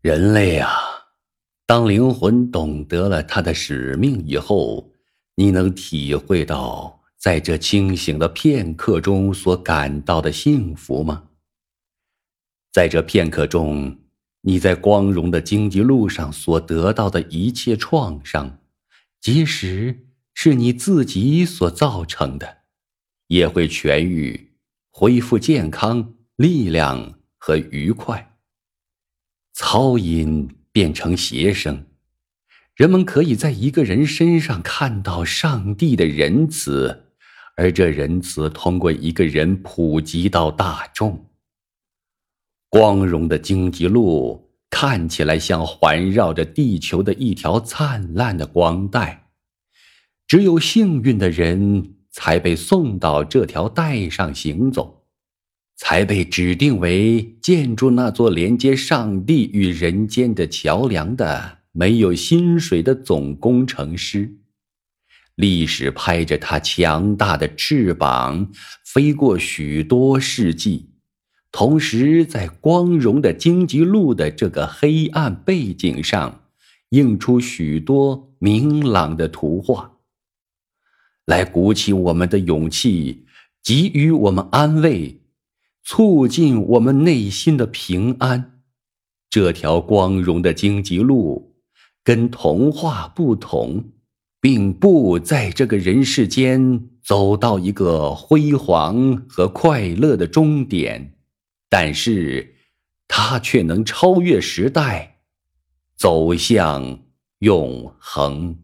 人类啊，当灵魂懂得了他的使命以后，你能体会到在这清醒的片刻中所感到的幸福吗？在这片刻中，你在光荣的荆棘路上所得到的一切创伤，即使是你自己所造成的，也会痊愈，恢复健康、力量和愉快。噪音变成谐声，人们可以在一个人身上看到上帝的仁慈，而这仁慈通过一个人普及到大众。光荣的荆棘路看起来像环绕着地球的一条灿烂的光带，只有幸运的人才被送到这条带上行走。才被指定为建筑那座连接上帝与人间的桥梁的没有薪水的总工程师。历史拍着他强大的翅膀飞过许多世纪，同时在光荣的荆棘路的这个黑暗背景上，映出许多明朗的图画，来鼓起我们的勇气，给予我们安慰。促进我们内心的平安。这条光荣的荆棘路，跟童话不同，并不在这个人世间走到一个辉煌和快乐的终点，但是，它却能超越时代，走向永恒。